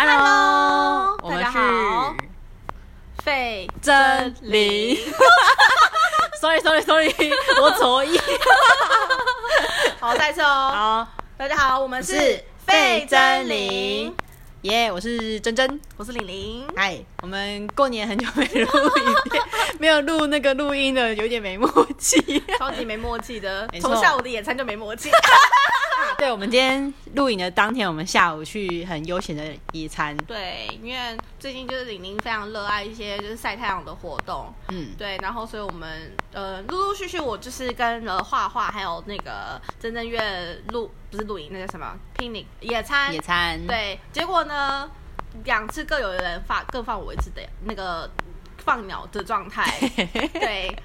Hello，我们是费真理。sorry sorry sorry，我错意。好，再一次哦。好，大家好，我们是是费真灵，耶我是珍珍。我是玲玲。嗨，我们过年很久没录影片，没有录那个录音的，有点没默契。超级没默契的从下午的野餐就没默契。对，我们今天录影的当天，我们下午去很悠闲的野餐。对，因为最近就是玲玲非常热爱一些就是晒太阳的活动，嗯，对，然后所以我们呃陆陆续续我就是跟了画画还有那个真正月露不是露营，那个什么 picnic 野餐野餐。，对，结果呢，两次各有人发各放我一次的那个放鸟的状态。对，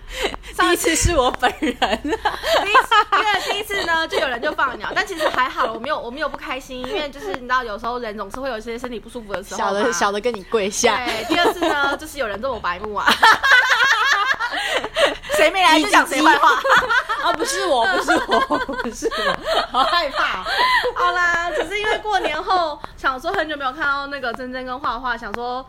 第一次是我本人。第一次，因为第一次呢，就有人就放鸟，但其实还好，我没有我没有不开心，因为就是你知道，有时候人总是会有一些身体不舒服的时候小的小的跟你跪下。对，第二次呢，就是有人对我白目啊。谁没来就讲谁坏话。啊，不是我，不是我，不是我，好害怕。好啦，只是因为过年后想说很久没有看到那个珍珍跟画画，想说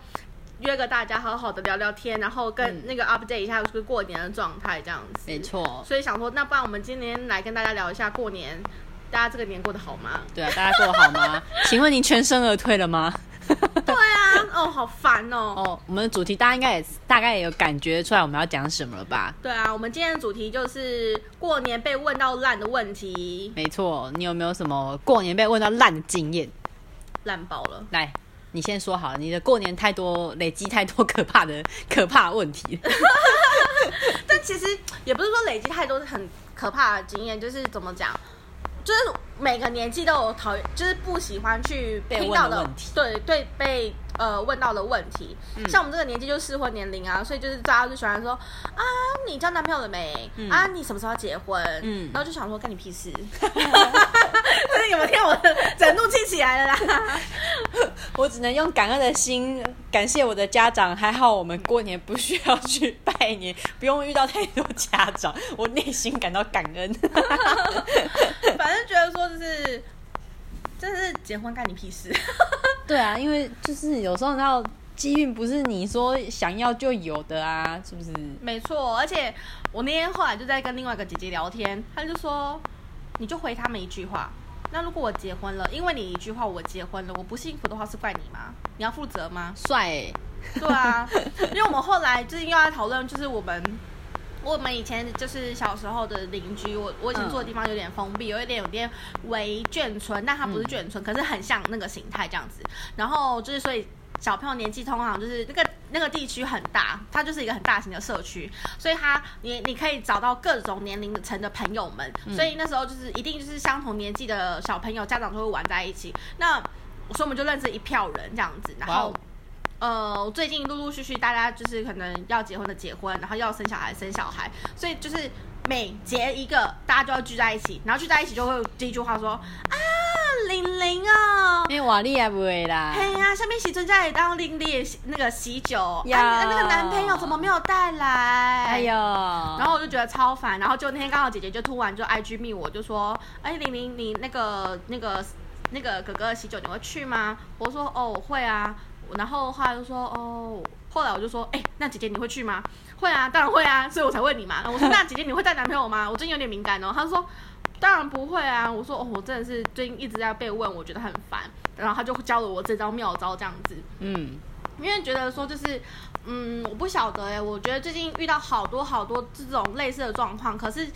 约个大家好好的聊聊天，然后跟那个 update 一下就是过年的状态这样子。没错，所以想说，那不然我们今天来跟大家聊一下过年，大家这个年过得好吗？对啊，大家过得好吗？请问您全身而退了吗？对啊，哦，好烦哦。哦，我们的主题大家应该也大概也有感觉出来我们要讲什么了吧？对啊，我们今天的主题就是过年被问到烂的问题，没错，你有没有什么过年被问到烂的经验？烂爆了。来，你先说好了，你的过年太多累积太多可怕的 可怕的问题。但其实也不是说累积太多很可怕的经验，就是怎么讲，就是每个年纪都有讨厌，就是不喜欢去被听到的对对，被呃问到的问题。像我们这个年纪就适婚年龄啊，所以就是大家就喜欢说啊，你交男朋友了没？啊，你什么时候要结婚？嗯然后就想说干你屁事。就是有没有听到我的整怒气起来了啦？我只能用感恩的心感谢我的家长，还好我们过年不需要去拜年，不用遇到太多家长，我内心感到感恩。反正觉得说就是，就是结婚干你屁事。对啊，因为就是有时候你知道机运不是你说想要就有的啊，是不是？没错，而且我那天后来就在跟另外一个姐姐聊天，她就说，你就回他们一句话。那如果我结婚了，因为你一句话我结婚了，我不幸福的话是怪你吗？你要负责吗？帅、欸，对啊，因为我们后来就是又在讨论，就是我们我们以前就是小时候的邻居，我我以前住的地方有点封闭，有一点有点围眷村，但它不是眷村，可是很像那个形态这样子。然后就是所以小朋友年纪通常就是那个那个地区很大，它就是一个很大型的社区，所以它你你可以找到各种年龄层的朋友们，所以那时候就是一定就是相同年纪的小朋友家长都会玩在一起。那所以我们就认识一票人这样子，然后。呃，最近陆陆续续大家就是可能要结婚的结婚，然后要生小孩生小孩，所以就是每结一个，大家就要聚在一起，然后聚在一起就会第一句话说啊，玲玲哦。因为瓦利也不会啦。嘿呀、下面喜尊家里当玲玲的那个喜酒，呀啊，那个男朋友怎么没有带来？哎呦，然后我就觉得超烦，然后就那天刚好姐姐就突然就 IG 密我，就说，哎，玲玲，你那个那个那个哥哥的喜酒你会去吗？我说哦，我会啊。然后后来就说哦，后来我就说，哎，那姐姐你会去吗？会啊，当然会啊，所以我才问你嘛。我说那姐姐你会带男朋友吗？我最近有点敏感哦。她说当然不会啊。我说哦，我真的是最近一直在被问，我觉得很烦。然后他就教了我这招妙招，这样子。嗯，因为觉得说就是，嗯，我不晓得哎，我觉得最近遇到好多好多这种类似的状况，可是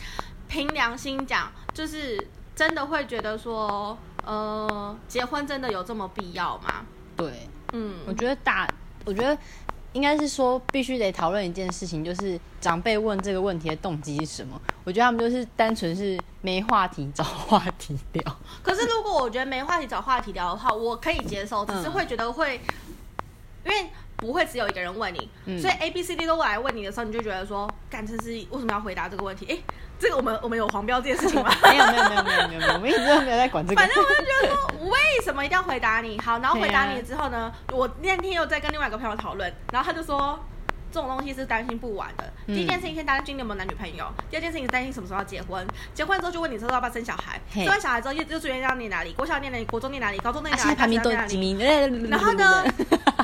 凭良心讲，就是真的会觉得说，呃，结婚真的有这么必要吗？对，嗯我嗯，觉得大，我觉得应该是说必须得讨论一件事情，就是长辈问这个问题的动机是什么？我觉得他们就是单纯是没话题找话题聊。可是如果我觉得没话题找话题聊的话，我可以接受，只是嗯会觉得会，因为。不会只有一个人问你，嗯所以 A、B、C、D 都来问你的时候，你就觉得说，干，这是为什么要回答这个问题？哎，这个我们我们有黄标这件事情吗？没有没有没有没有没有没有，我们一直都没有在管这个。反正我就觉得说，为什么一定要回答你？好，然后回答你之后呢，我那天又在跟另外一个朋友讨论，然后他就说，这种东西是担心不完的。嗯第一件事情先担心你有没有男女朋友，第二件事情是担心什么时候要结婚，结婚之后就问你之后要不要生小孩，生完小孩之后幼幼稚园要念哪里，国小念哪里，国中念哪里，高中念啊，哪里，排名都大学几。名？然后呢，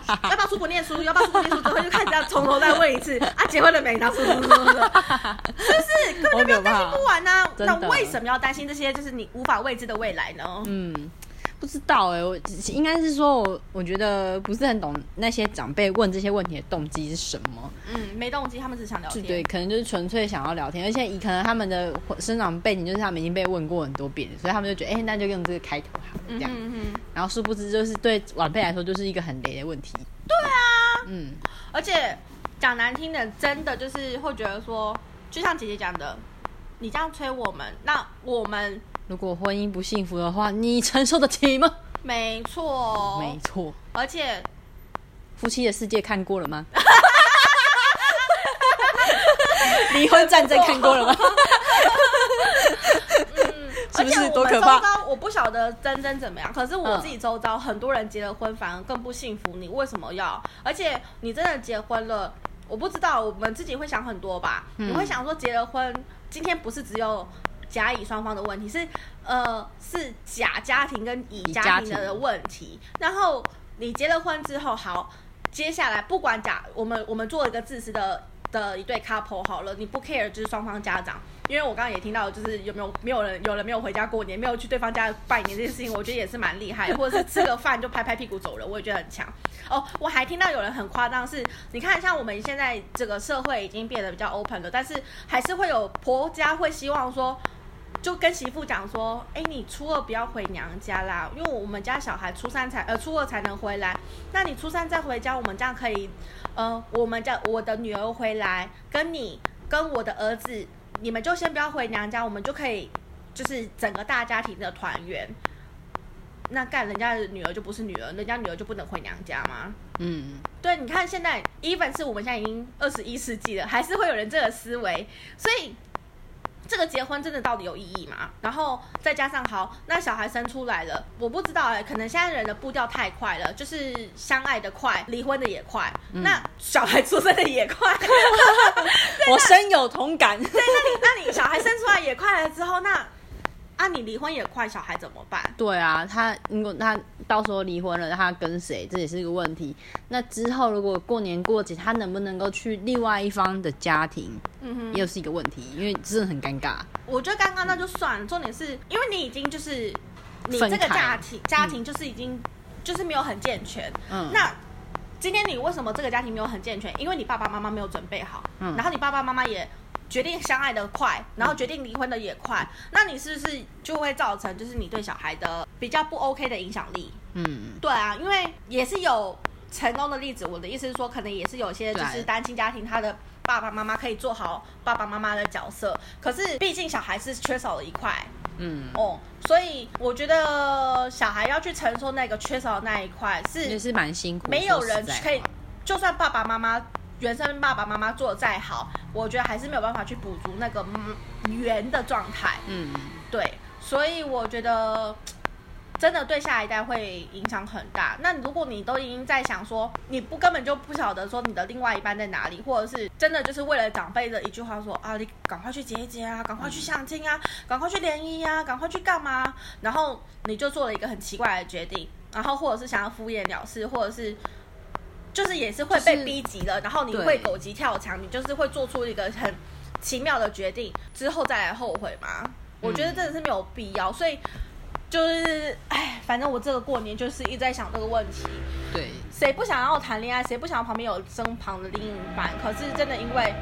要不要出国念书？要不要出国念书？之后就开始要从头再问一次啊，结婚了没？然后什么什么什么，是不是？根本就担心不完呐、真的那为什么要担心这些就是你无法未知的未来呢？嗯，不知道哎、我应该是说我我觉得不是很懂那些长辈问这些问题的动机是什么。嗯，没动机，他们只想聊天。就对，可能就是纯粹想要聊天，而且以可能他们的生长背景就是他们已经被问过很多遍，所以他们就觉得，哎、那就用这个开头好了这样。然后殊不知，就是对晚辈来说，就是一个很雷的问题。对啊，嗯，而且讲难听的，真的就是会觉得说，就像姐姐讲的，你这样催我们，那我们如果婚姻不幸福的话，你承受得起吗？没错，没错，而且夫妻的世界看过了吗？离婚战争看过了吗？是不是多可怕？遭我不晓得真真怎么样，可是我嗯自己周遭很多人结了婚反而更不幸福，你为什么要？而且你真的结婚了，我不知道，我们自己会想很多吧？嗯你会想说结了婚，今天不是只有甲乙双方的问题，是呃是甲家庭跟乙家庭庭的问题。然后你结了婚之后，好，接下来不管甲我们我们做一个自私的的一对 couple 好了，你不 care 就是双方家长。因为我刚刚也听到，就是有没有没有人有人没有回家过年，没有去对方家拜年这件事情，我觉得也是蛮厉害的，或者是吃个饭就拍拍屁股走人，我也觉得很强。哦，我还听到有人很夸张，是你看像我们现在这个社会已经变得比较 open 了，但是还是会有婆家会希望说。就跟媳妇讲说，哎、你初二不要回娘家啦，因为我们家小孩初三才呃初二才能回来，那你初三再回家，我们这样可以，呃，我们家我的女儿回来，跟你跟我的儿子，你们就先不要回娘家，我们就可以就是整个大家庭的团圆。那干人家的女儿就不是女儿，人家女儿就不能回娘家吗？嗯，对，你看现在，even 是我们现在已经二十一世纪了，还是会有人这个思维，所以这个结婚真的到底有意义吗？然后再加上好，那小孩生出来了，我不知道哎、可能现在人的步调太快了，就是相爱的快，离婚的也快，那小孩出生的也快，我深有同感。那你那你小孩生出来也快了之后，那啊你离婚也快，小孩怎么办？对啊，他如果他到时候离婚了，他跟谁，这也是一个问题。那之后如果过年过节，他能不能够去另外一方的家庭，嗯哼。又是一个问题，因为真的很尴尬。我觉得尴尬那就算了，重点是因为你已经就是你这个家庭家庭就是已经、就是没有很健全。嗯，那今天你为什么这个家庭没有很健全？因为你爸爸妈妈没有准备好，嗯然后你爸爸妈妈也决定相爱的快，然后决定离婚的也快，那你是不是就会造成就是你对小孩的比较不 OK 的影响力？嗯，对啊，因为也是有成功的例子。我的意思是说，可能也是有些就是单亲家庭，他的爸爸妈妈可以做好爸爸妈妈的角色，可是毕竟小孩是缺少了一块嗯，哦，所以我觉得小孩要去承受那个缺少的那一块是也是蛮辛苦。没有人可以，就算爸爸妈妈。原生爸爸妈妈做的再好，我觉得还是没有办法去补足那个嗯圆的状态。嗯，对，所以我觉得真的对下一代会影响很大。那如果你都已经在想说，你不根本就不晓得说你的另外一半在哪里，或者是真的就是为了长辈的一句话说啊，你赶快去结一结啊，赶快去相亲啊，赶快去联谊啊，赶快去干嘛？然后你就做了一个很奇怪的决定，然后或者是想要敷衍了事，或者是。就是也是会被逼急了，然后你会狗急跳墙，你就是会做出一个很奇妙的决定，之后再来后悔吗？我觉得真的是没有必要，所以就是，哎，反正我这个过年就是一直在想这个问题，对，谁不想要谈恋爱，谁不想要旁边有身旁的另一半？可是真的因为，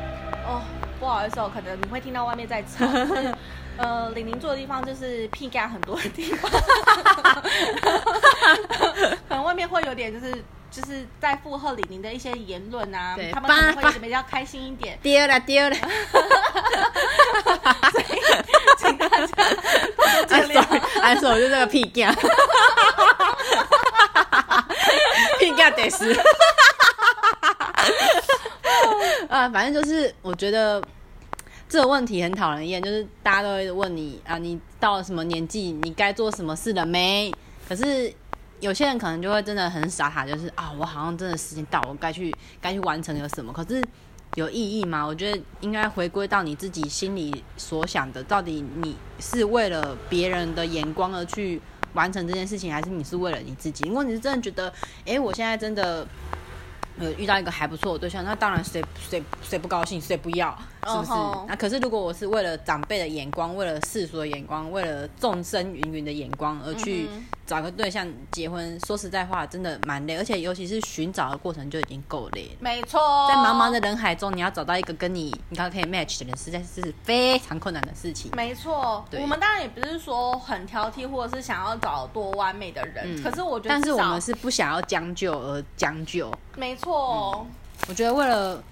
哦，不好意思哦，可能你会听到外面在吵，就 是呃，玲玲住的地方就是屁干很多的地方，可能外面会有点就是。就是在附和李宁的一些言论啊对，他们可能会比较开心一点，丢了丢了，请大家多多啊见谅。啊，sorry，我就这个屁干，屁干得死。啊，反正就是我觉得这个问题很讨人厌，就是大家都会问你啊，你到了什么年纪，你该做什么事了没？可是有些人可能就会真的很傻傻，就是啊，我好像真的时间到，我该去该去完成有什么，可是有意义吗？我觉得应该回归到你自己心里所想的，到底你是为了别人的眼光而去完成这件事情，还是你是为了你自己？如果你是真的觉得，哎，我现在真的。呃，遇到一个还不错的对象，那当然谁谁谁不高兴，谁不要，是不是？那可是如果我是为了长辈的眼光，为了世俗的眼光，为了众生芸芸的眼光而去。找个对象结婚，说实在话，真的蛮累，而且尤其是寻找的过程就已经够累。没错，在茫茫的人海中，你要找到一个跟你你刚可以 match 的人，实在是非常困难的事情。没错，我们当然也不是说很挑剔，或者是想要找多完美的人，可是我觉得，但是我们是不想要将就而将就。没错，我觉得为了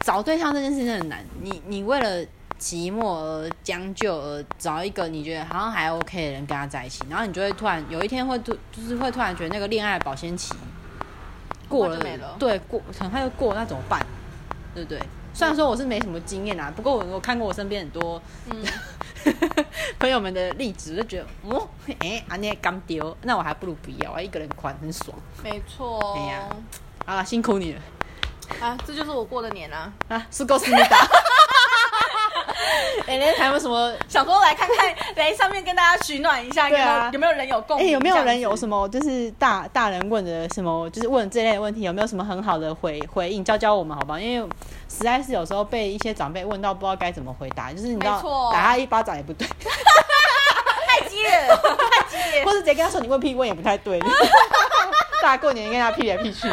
找对象这件事情很难，你你为了。寂寞而将就而找一个你觉得好像还 OK 的人跟他在一起，然后你就会突然有一天会突就是会突然觉得那个恋爱保鲜期过了，对过可能他就过那怎么办？对不对？虽然说我是没什么经验啊，不过我我看过我身边很多 朋友们的例子，就觉得哦，哎，阿捏刚丢，那我还不如不要，我一个人款很爽。没错。哎呀，啊，辛苦你了。啊，这就是我过的年啊！啊，是够思密达。哎，还有什么想说来看看，来上面跟大家取暖一下，有没有有没有人有共鸣？哎，有没有人有什么就是大大人问的什么，就是问这类的问题，有没有什么很好的回回应？教教我们好不好？因为实在是有时候被一些长辈问到，不知道该怎么回答，就是你知道打他一巴掌也不对，太激烈了，太激烈，或者直接跟他说你问屁问也不太对，大家过年跟他屁来屁去。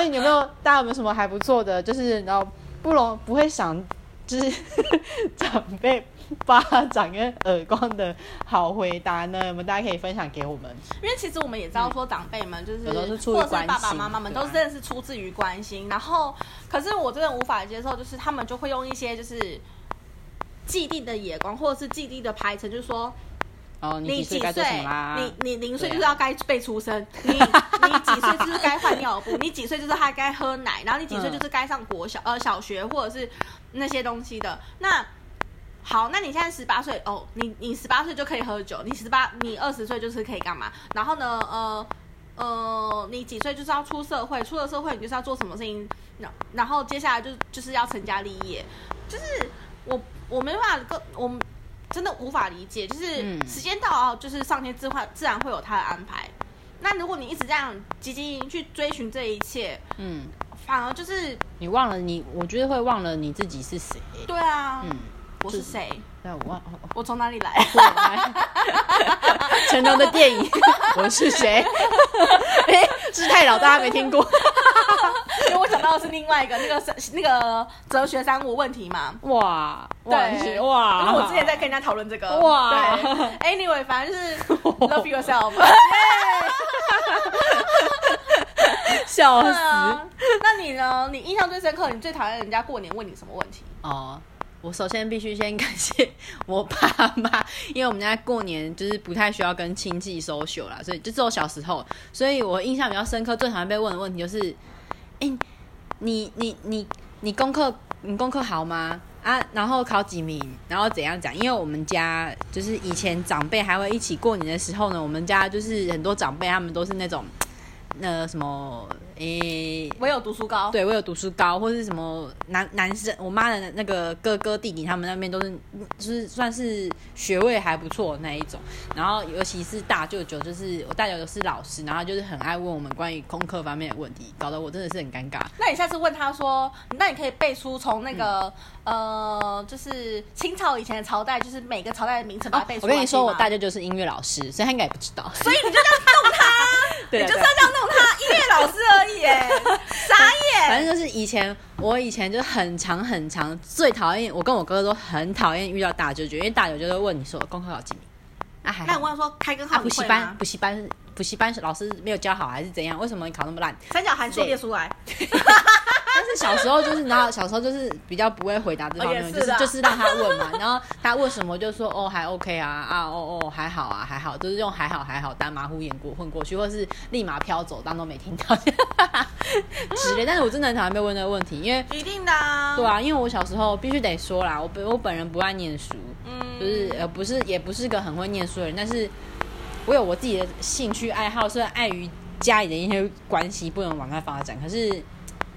所以你有没有大家有没有什么还不错的，就是然后不容不会想。就是 长辈巴掌跟耳光的好回答呢？我们大家可以分享给我们。因为其实我们也知道说，长辈们就是或者是爸爸妈妈们，都真的是出自于关心。然后，可是我真的无法接受，就是他们就会用一些就是既定的眼光，或者是既定的排程，就是说。哦，你几岁？你你零岁就是要该被出生，你你几岁就是该换尿布，你几岁就是还该喝奶，然后你几岁就是该上国小呃小学或者是那些东西的。那好，那你现在十八岁哦，你你十八岁就可以喝酒，你十八你二十岁就是可以干嘛？然后呢呃呃，你几岁就是要出社会，出了社会你就是要做什么事情？然然后接下来就就是要成家立业，就是我我没办法跟我们。真的无法理解，就是时间到，就是上天自会自然会有他的安排。那如果你一直这样积极去追寻这一切，嗯，反而就是你忘了你，我觉得会忘了你自己是谁。对啊，嗯，我是谁？对，我忘我从哪里来？成龙的电影，我是谁？哎，是太老，大家没听过。因为我想到的是另外一个那个那个哲学三无问题嘛，哇，对，哇，因为我之前在跟人家讨论这个，哇，对，anyway，反正就是 love yourself，笑死。那你呢？你印象最深刻，你最讨厌人家过年问你什么问题？哦，我首先必须先感谢我爸妈，因为我们家过年就是不太需要跟亲戚 social 啦，所以就只有小时候，所以我印象比较深刻，最讨厌被问的问题就是。哎，你你你你功课你功课好吗？啊，然后考几名，然后怎样讲？因为我们家就是以前长辈还会一起过年的时候呢，我们家就是很多长辈他们都是那种那什么。诶，我有读书高，对我有读书高，或者是什么男男生，我妈的那个哥哥弟弟，他们那边都是，就是算是学位还不错那一种。然后尤其是大舅舅，就是我大舅舅是老师，然后就是很爱问我们关于功课方面的问题，搞得我真的是很尴尬。那你下次问他说，那你可以背出从那个呃，就是清朝以前的朝代，就是每个朝代的名称把它背出来。我跟你说，我大舅舅是音乐老师，所以他应该也不知道。所以你就这样弄他，你就是要这样弄他，音乐老师而已。哎，傻眼！反正就是以前，我以前就很长很长，最讨厌我跟我哥哥都很讨厌遇到大舅舅，因为大舅舅会问你说功课考几名啊？那我问说开根号补习班，补习班，补习班老师没有教好还是怎样？为什么你考那么烂？三角函数列出来。但是小时候就是，然后小时候就是比较不会回答这方面，就是就是让他问嘛，然后他问什么就说哦还 OK 啊啊哦哦还好啊还好，就是用还好还好当马虎眼过混过去，或是立马飘走当都没听到 之类。但是我真的很讨厌被问这个问题，因为一定的啊对啊，因为我小时候必须得说啦，我本我本人不爱念书，嗯，就是呃不是也不是个很会念书的人，但是。我有我自己的兴趣爱好，虽然碍于家里的一些关系不能往外发展，可是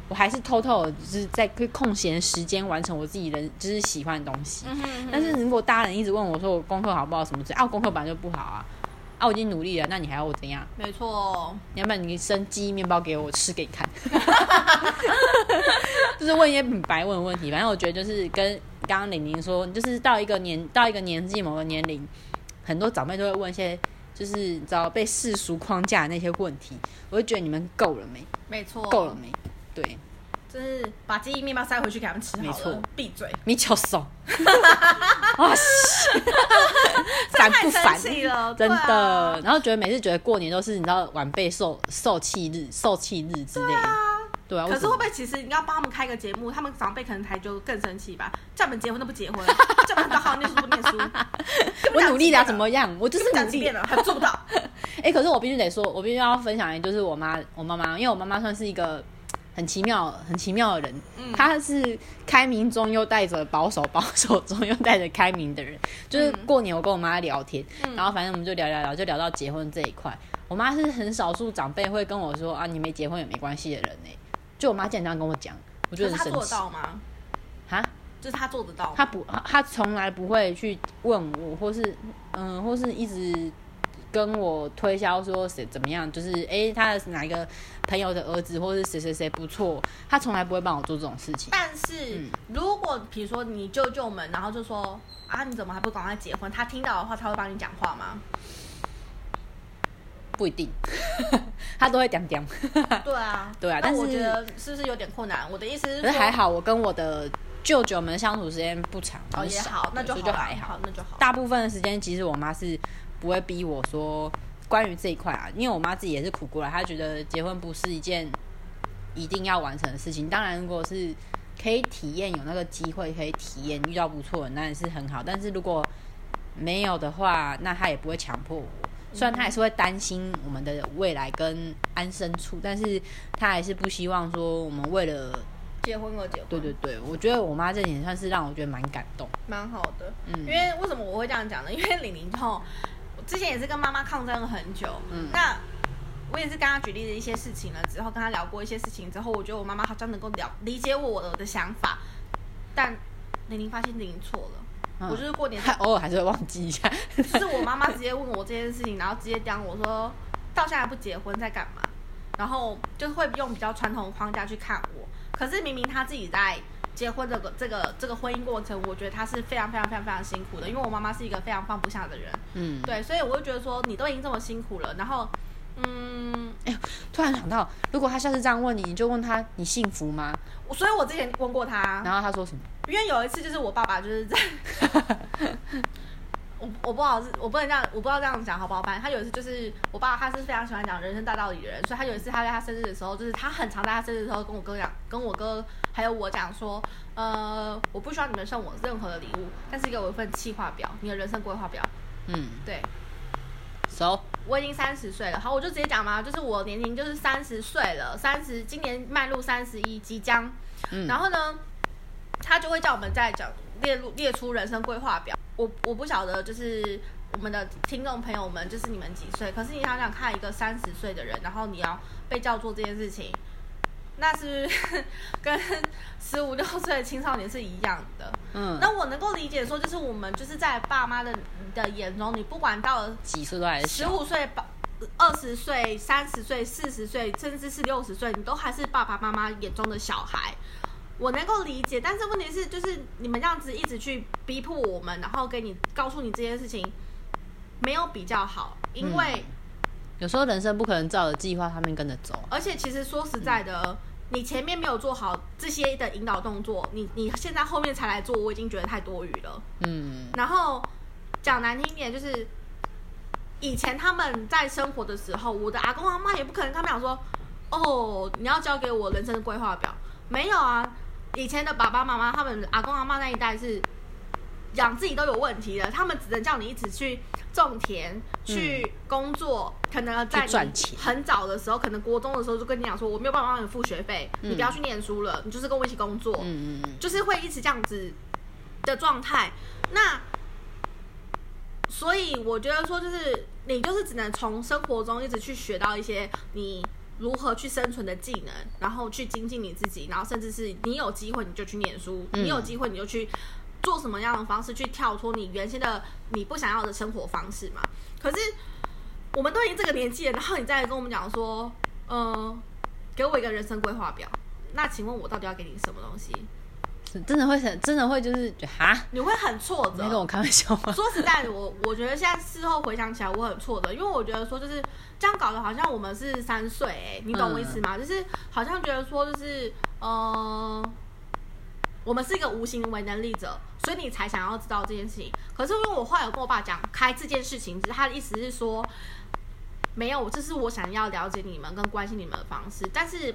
我还是偷偷地就是在空闲时间完成我自己的就是喜欢的东西。嗯哼嗯哼但是如果大人一直问我说我功课好不好什么之类，啊，我功课本来就不好啊，啊，我已经努力了，那你还要我怎样？没错，你要不然你生记忆面包给我，我吃给你看。就是问一些很白问的问题，反正我觉得就是跟刚刚玲玲说，就是到一个年到一个年纪某个年龄，很多长辈都会问一些就是你知道被世俗框架的那些问题，我就觉得你们够了没？没错，够了，没？对，就是把记忆面包塞回去给他们吃好了，没错。闭嘴，你求手，哇塞，烦 不烦真的。啊，然后觉得每次觉得过年都是你知道晚辈受受气日、受气日之类的，对啊，可是会不会其实你要帮他们开个节目，他们长辈可能才就更生气吧？叫你们结婚都不结婚，叫你们好好念书不念书，我努力了怎么样？我就是努力。了还做不到？哎、可是我必须得说，我必须要分享，就是我妈，我妈妈，因为我妈妈算是一个很奇妙、很奇妙的人，嗯她是开明中又带着保守，保守中又带着开明的人。就是过年我跟我妈聊天，嗯然后反正我们就聊聊聊，就聊到结婚这一块。我妈是很少数长辈会跟我说啊，你没结婚也没关系的人呢、就我妈经常跟我讲，我觉可是他做得。到吗？啊，就是他做得到吗，她不，她从来不会去问我，或是嗯，或是一直跟我推销说谁怎么样，就是诶，他的哪一个朋友的儿子，或是谁谁谁不错，他从来不会帮我做这种事情。但是、嗯如果比如说你舅舅们，然后就说啊，你怎么还不赶快结婚？他听到的话，他会帮你讲话吗？不一定，他都会讲讲。对啊，对啊但是我觉得是不是有点困难？我的意思是说，可是还好，我跟我的舅舅们相处时间不长，哦也好，那就好啦就还好。那就好。大部分的时间，其实我妈是不会逼我说关于这一块啊，因为我妈自己也是苦过来，她觉得结婚不是一件一定要完成的事情。当然，如果是可以体验有那个机会可以体验遇到不错的，那也是很好。但是如果没有的话，那她也不会强迫我。虽然她还是会担心我们的未来跟安身处，但是她还是不希望说我们为了结婚而结婚，对对对，我觉得我妈这点算是让我觉得蛮感动。蛮好的。嗯因为为什么我会这样讲呢？因为李宁后，我之前也是跟妈妈抗争了很久。嗯那我也是跟她举例了一些事情了之后，跟她聊过一些事情之后，我觉得我妈妈好像能够了理解我的的想法，但玲玲发现玲玲错了。嗯我就是过年 她偶尔还是会忘记一下。是我妈妈直接问我这件事情，然后直接讲我说到现在不结婚在干嘛？然后就是会用比较传统的框架去看我。可是明明她自己在结婚这个这个这个婚姻过程，我觉得他是非常非常非常非常辛苦的，因为我妈妈是一个非常放不下的人，嗯，对，所以我就觉得说你都已经这么辛苦了，然后嗯，哎突然想到，如果他下次这样问你，你就问他你幸福吗？我所以我之前问过他，然后他说什么？因为有一次就是我爸爸就是在，我我不好是，我不能这样，我不知道这样讲好不好？反正他有一次就是我爸他是非常喜欢讲人生大道理的人，所以他有一次他在他生日的时候，就是他很常在他生日的时候跟我哥讲，跟我哥还有我讲说，呃，我不需要你们送我任何的礼物，但是给我一份计划表，你的人生规划表。嗯，对熟，我已经三十岁了，好，我就直接讲嘛，就是我年龄就是三十岁了，三十今年迈入三十一，即将嗯，然后呢，他就会叫我们在讲列入列出人生规划表。我我不晓得，就是我们的听众朋友们，就是你们几岁？可是你想想看，一个三十岁的人，然后你要被叫做这件事情，那是是 跟十五六岁的青少年是一样的？嗯，那我能够理解说，就是我们就是在爸妈的的眼中，你不管到了几岁都还是十，五岁、八二十岁、三十岁、四十岁，甚至是六十岁，你都还是爸爸妈妈眼中的小孩。我能够理解，但是问题是，就是你们这样子一直去逼迫我们，然后给你告诉你这件事情没有比较好，因为、有时候人生不可能照着计划上面跟着走啊。而且其实说实在的，你前面没有做好这些的引导动作，你你现在后面才来做，我已经觉得太多余了。嗯，然后讲难听一点，就是以前他们在生活的时候，我的阿公阿妈也不可能他们想说，哦，你要交给我人生的规划表，没有啊。以前的爸爸妈妈，他们阿公阿妈那一代是养自己都有问题的，他们只能叫你一直去种田、去工作，可能在你去赚钱很早的时候，可能国中的时候就跟你讲说，我没有办法帮你付学费，你不要去念书了，你就是跟我一起工作。嗯嗯嗯，就是会一直这样子的状态。那所以我觉得说，就是你就是只能从生活中一直去学到一些你如何去生存的技能，然后去精进你自己，然后甚至是你有机会你就去念书，你有机会你就去做什么样的方式去跳脱你原先的你不想要的生活方式嘛。可是我们都已经这个年纪了，然后你再跟我们讲说，嗯、给我一个人生规划表，那请问我到底要给你什么东西？是真的会很真的会就是哈，你会很挫折。你在跟我开玩笑吗？说实在的，我我觉得现在事后回想起来，我很挫折，因为我觉得说就是这样搞的好像我们是三岁，哎，你懂我意思吗？就是好像觉得说就是呃，我们是一个无行为能力者，所以你才想要知道这件事情。可是因为我后来有跟我爸讲开这件事情，只是他的意思是说，没有，这是我想要了解你们跟关心你们的方式，但是。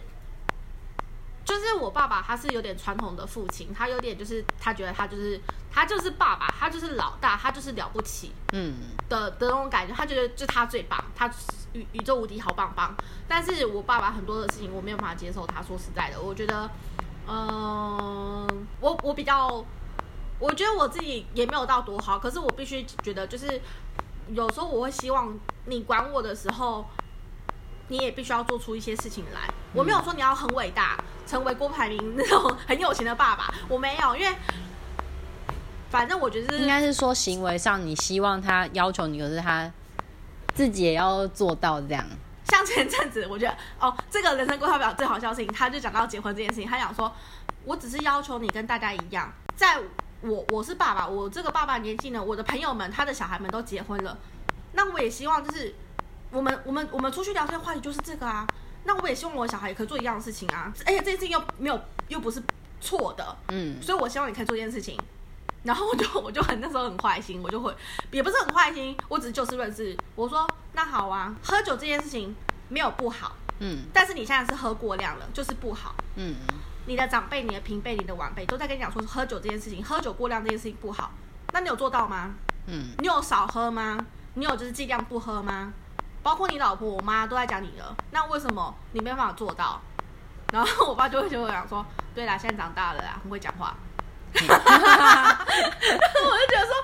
就是我爸爸，他是有点传统的父亲，他有点就是他觉得他就是他就是爸爸，他就是老大，他就是了不起嗯，的的那种感觉，他觉得就他最棒，他宇宇宙无敌好棒棒。但是我爸爸很多的事情我没有办法接受他，说实在的，我觉得，嗯、我我比较，我觉得我自己也没有到多好，可是我必须觉得就是有时候我会希望你管我的时候。你也必须要做出一些事情来。我没有说你要很伟大，成为郭台铭那种很有钱的爸爸，我没有，因为反正我觉得是应该是说行为上你希望他要求你，可是他自己也要做到这样。像前阵子，我觉得哦，这个人生规划表最好笑的事情，他就讲到结婚这件事情，他讲说，我只是要求你跟大家一样，在我我是爸爸，我这个爸爸年纪呢，我的朋友们他的小孩们都结婚了，那我也希望就是我们我们我们出去聊天的话题就是这个啊，那我也希望我的小孩也可以做一样的事情啊，而且这件事情又没有又不是错的，嗯，所以我希望你可以做这件事情。然后我就 我就很那时候很坏心，我就会也不是很坏心，我只是就事论事。我说那好啊，喝酒这件事情没有不好，嗯但是你现在是喝过量了，就是不好。嗯你的长辈、你的平辈、你的晚辈都在跟你讲说喝酒这件事情，喝酒过量这件事情不好。那你有做到吗？嗯，你有少喝吗？你有就是尽量不喝吗？包括你老婆、我妈都在讲你了，那为什么你没办法做到？然后我爸就会就会讲说，对啦，现在长大了啦，很会讲话。我就觉得说，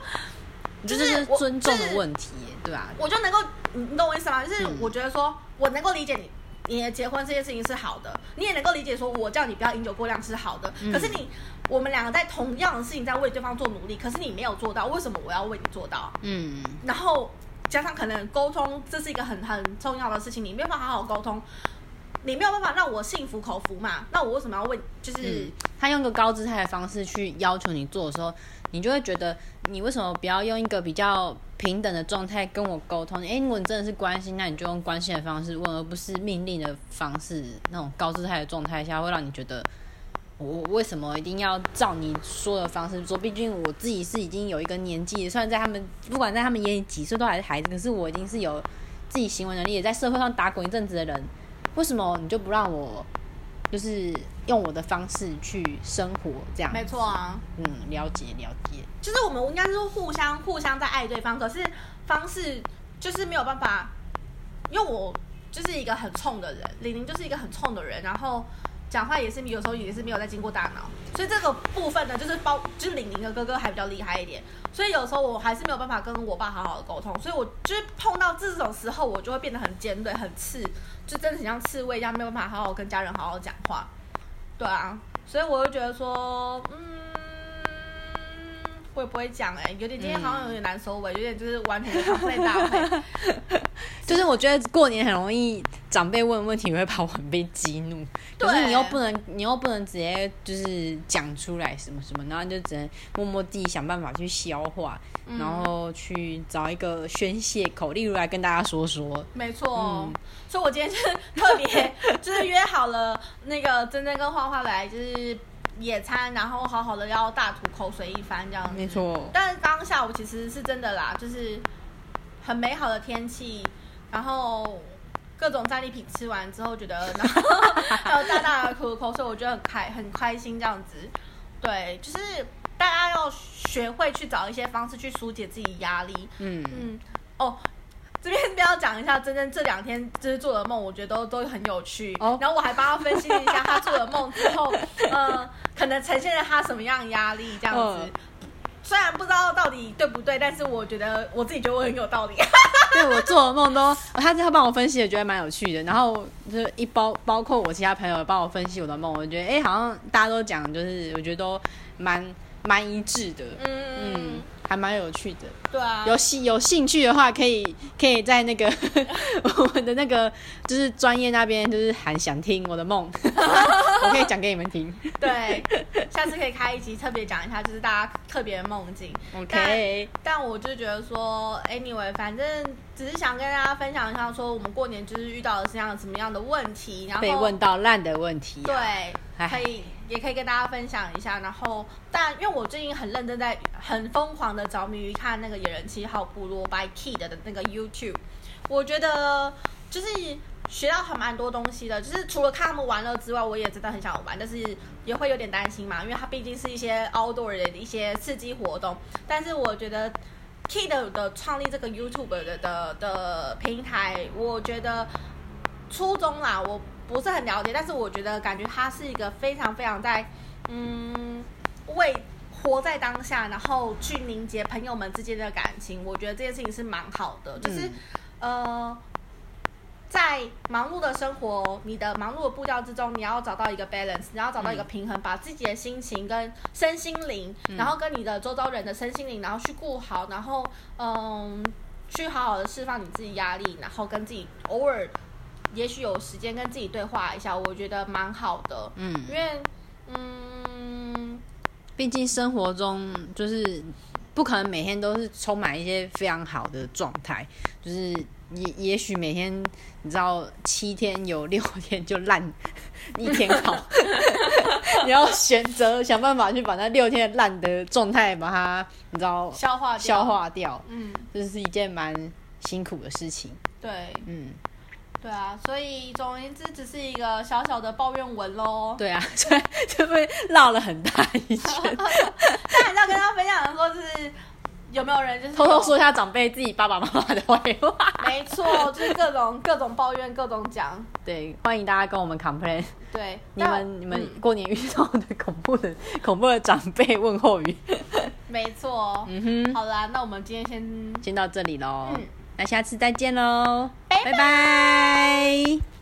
这就是尊重就是的问题，对吧？我就能够，你你懂我意思吗？就是嗯我觉得说，我能够理解你，你的结婚这件事情是好的，你也能够理解说我叫你不要饮酒过量是好的。嗯可是你，我们两个在同样的事情在为对方做努力，可是你没有做到，为什么我要为你做到？嗯然后加上可能沟通，这是一个很很重要的事情，你没有办法好好沟通，你没有办法让我心服口服嘛？那我为什么要问？就是、嗯，他用一个高姿态的方式去要求你做的时候，你就会觉得你为什么不要用一个比较平等的状态跟我沟通？哎，如果你真的是关心，那你就用关心的方式问，而不是命令的方式。那种高姿态的状态下，会让你觉得我我为什么一定要照你说的方式做？毕竟我自己是已经有一个年纪，虽然在他们不管在他们眼里几岁都还是孩子，可是我已经是有自己行为能力，也在社会上打滚一阵子的人。为什么你就不让我，就是用我的方式去生活？这样没错啊，嗯，了解了解，就是我们应该是互相互相在爱对方，可是方式就是没有办法，因为我就是一个很冲的人，玲玲就是一个很冲的人，然后讲话也是有时候也是没有在经过大脑，所以这个部分呢，就是包就是玲玲的哥哥还比较厉害一点，所以有时候我还是没有办法跟我爸好好的沟通，所以我就是碰到这种时候，我就会变得很尖锐、很刺，就真的很像刺猬一样，没有办法好好跟家人好好讲话。对啊，所以我就觉得说，嗯，我也不会讲哎、有点今天好像有点难收尾，有点就是完全的 complain 大会。就是我觉得过年很容易长辈问问题会把我很被激怒，可是你又不能，你又不能直接就是讲出来什么什么，然后就只能默默自己想办法去消化，然后去找一个宣泄口，例如来跟大家说说，没错，嗯。所以我今天就是特别 就是约好了那个珍珍跟花花来就是野餐，然后好好的要大吐口水一番这样子。没错，但是刚刚下午其实是真的啦，就是很美好的天气，然后各种战利品吃完之后，觉得然后 还有大大的吐口水，我觉得很开很开心这样子。对，就是大家要学会去找一些方式去疏解自己压力。嗯，嗯，哦。这边都要讲一下，真正这两天就是做的梦，我觉得都都很有趣。哦然后我还帮他分析了一下他做的梦之后，呃，可能呈现了他什么样的压力这样子。嗯虽然不知道到底对不对，但是我觉得我自己觉得我很有道理。对我做的梦都，他他帮我分析，也觉得蛮有趣的。然后就是一包包括我其他朋友帮我分析我的梦，我觉得哎、好像大家都讲，就是我觉得都蛮蛮一致的，嗯。嗯，还蛮有趣的。对啊，有兴有兴趣的话，可以可以在那个 我们的那个就是专业那边，就是喊想听我的梦，我可以讲给你们听。对，下次可以开一集特别讲一下，就是大家特别的梦境。OK，但我就觉得说，anyway，反正只是想跟大家分享一下，说我们过年就是遇到了什么样什么样的问题，然后被问到烂的问题、啊，对，唉。可以也可以跟大家分享一下。然后，但因为我最近很认真在很疯狂的着迷于看那个野人七号部落 by Kid 的那个 YouTube，我觉得就是学到很蛮多东西的。就是除了看他们玩乐之外，我也真的很想玩，但是也会有点担心嘛，因为它毕竟是一些 outdoor 的一些刺激活动。但是我觉得 Kid 的创立这个 YouTube 的的的平台，我觉得初衷啦，我不是很了解，但是我觉得感觉他是一个非常非常在嗯为活在当下，然后去凝结朋友们之间的感情。我觉得这件事情是蛮好的，就是、呃。在忙碌的生活，你的忙碌的步调之中，你要找到一个 balance，你要找到一个平衡，把自己的心情跟身心灵，然后跟你的周遭人的身心灵，然后去顾好，然后嗯，去好好的释放你自己压力，然后跟自己偶尔，也许有时间跟自己对话一下，我觉得蛮好的。嗯，因为嗯，毕竟生活中就是不可能每天都是充满一些非常好的状态，就是也也许每天你知道七天有六天就烂，一天好，你要选择想办法去把那六天烂的状态把它你知道消化掉。消，化掉，嗯，这是一件蛮辛苦的事情。对。嗯，对啊，所以总而言之，只是一个小小的抱怨文喽。对啊，所 以就被绕了很大一 圈。但还是要跟大家分享的说，就是有没有人就是偷偷说一下长辈自己爸爸妈妈的坏话。没错，就是各种各种抱怨，各种讲。对，欢迎大家跟我们 complain，对，你但们你们嗯过年遇到的恐怖的恐怖的长辈问候语。没错。嗯哼，好啦，那我们今天先先到这里喽，嗯那下次再见喽，拜拜。拜拜